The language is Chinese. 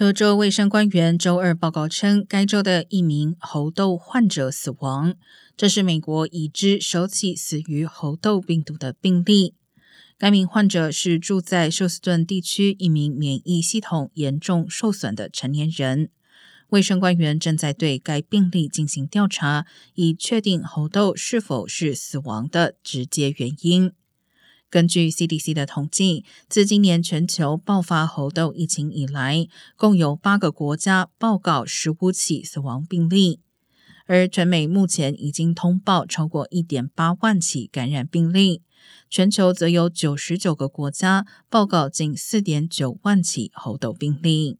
德州卫生官员周二报告称，该州的一名猴痘患者死亡，这是美国已知首起死于猴痘病毒的病例。该名患者是住在休斯顿地区一名免疫系统严重受损的成年人。卫生官员正在对该病例进行调查，以确定猴痘是否是死亡的直接原因。根据 CDC 的统计，自今年全球爆发猴痘疫情以来，共有八个国家报告十五起死亡病例，而全美目前已经通报超过一点八万起感染病例，全球则有九十九个国家报告近四点九万起猴痘病例。